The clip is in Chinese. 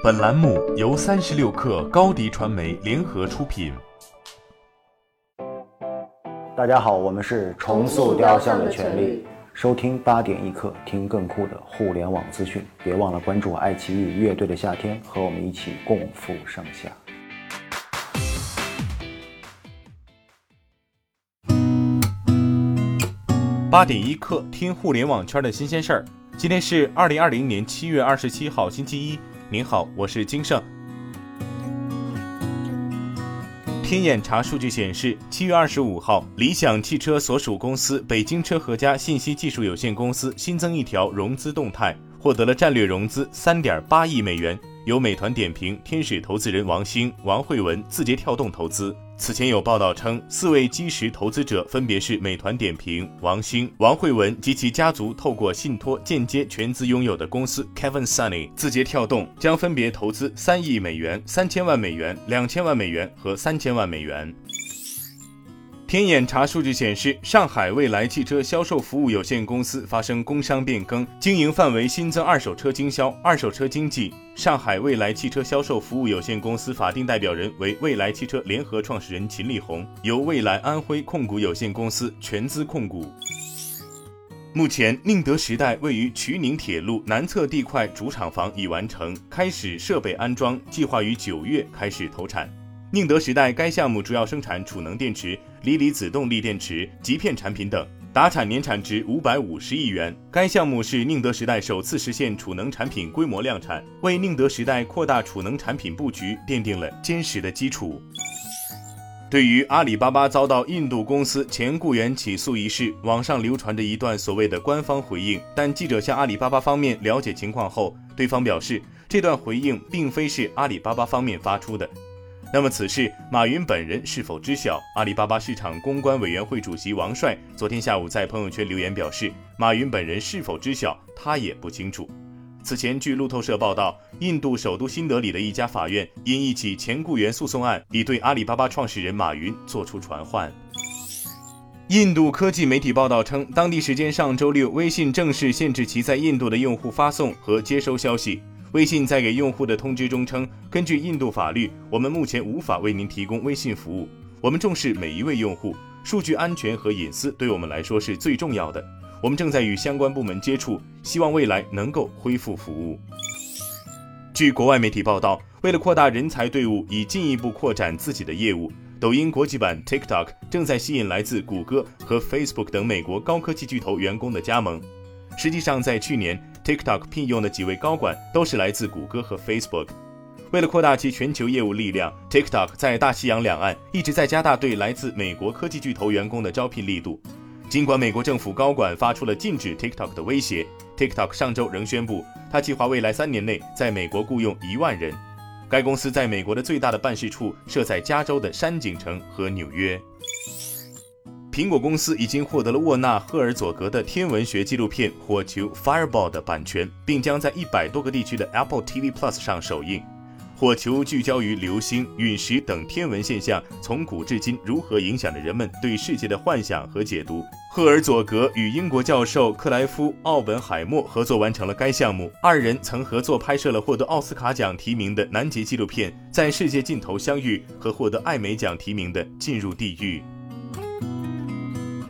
本栏目由三十六氪高低传媒联合出品。大家好，我们是重塑雕像的权利。收听八点一刻，听更酷的互联网资讯。别忘了关注爱奇艺乐队的夏天，和我们一起共赴盛夏。八点一刻，听互联网圈的新鲜事儿。今天是二零二零年七月二十七号，星期一。您好，我是金盛。天眼查数据显示，七月二十五号，理想汽车所属公司北京车和家信息技术有限公司新增一条融资动态，获得了战略融资三点八亿美元，由美团点评天使投资人王兴、王慧文、字节跳动投资。此前有报道称，四位基石投资者分别是美团点评、王兴、王慧文及其家族透过信托间接全资拥有的公司 Kevin Sunny、字节跳动，将分别投资三亿美元、三千万美元、两千万美元和三千万美元。天眼查数据显示，上海未来汽车销售服务有限公司发生工商变更，经营范围新增二手车经销、二手车经纪。上海未来汽车销售服务有限公司法定代表人为未来汽车联合创始人秦力红，由未来安徽控股有限公司全资控股。目前，宁德时代位于衢宁铁路南侧地块主厂房已完成，开始设备安装，计划于九月开始投产。宁德时代该项目主要生产储能电池、锂离子动力电池、极片产品等，达产年产值五百五十亿元。该项目是宁德时代首次实现储能产品规模量产，为宁德时代扩大储能产品布局奠定了坚实的基础。对于阿里巴巴遭到印度公司前雇员起诉一事，网上流传着一段所谓的官方回应，但记者向阿里巴巴方面了解情况后，对方表示，这段回应并非是阿里巴巴方面发出的。那么此事，马云本人是否知晓？阿里巴巴市场公关委员会主席王帅昨天下午在朋友圈留言表示，马云本人是否知晓，他也不清楚。此前，据路透社报道，印度首都新德里的一家法院因一起前雇员诉讼案，已对阿里巴巴创始人马云作出传唤。印度科技媒体报道称，当地时间上周六，微信正式限制其在印度的用户发送和接收消息。微信在给用户的通知中称，根据印度法律，我们目前无法为您提供微信服务。我们重视每一位用户，数据安全和隐私对我们来说是最重要的。我们正在与相关部门接触，希望未来能够恢复服务。据国外媒体报道，为了扩大人才队伍，以进一步扩展自己的业务，抖音国际版 TikTok 正在吸引来自谷歌和 Facebook 等美国高科技巨头员工的加盟。实际上，在去年。TikTok 聘用的几位高管都是来自谷歌和 Facebook。为了扩大其全球业务力量，TikTok 在大西洋两岸一直在加大对来自美国科技巨头员工的招聘力度。尽管美国政府高管发出了禁止 TikTok 的威胁，TikTok 上周仍宣布，他计划未来三年内在美国雇佣一万人。该公司在美国的最大的办事处设在加州的山景城和纽约。苹果公司已经获得了沃纳·赫尔佐格的天文学纪录片《火球 Fireball》的版权，并将在一百多个地区的 Apple TV Plus 上首映。火球聚焦于流星、陨石等天文现象从古至今如何影响着人们对世界的幻想和解读。赫尔佐格与英国教授克莱夫·奥本海默合作完成了该项目，二人曾合作拍摄了获得奥斯卡奖提名的南极纪录片《在世界尽头相遇》和获得艾美奖提名的《进入地狱》。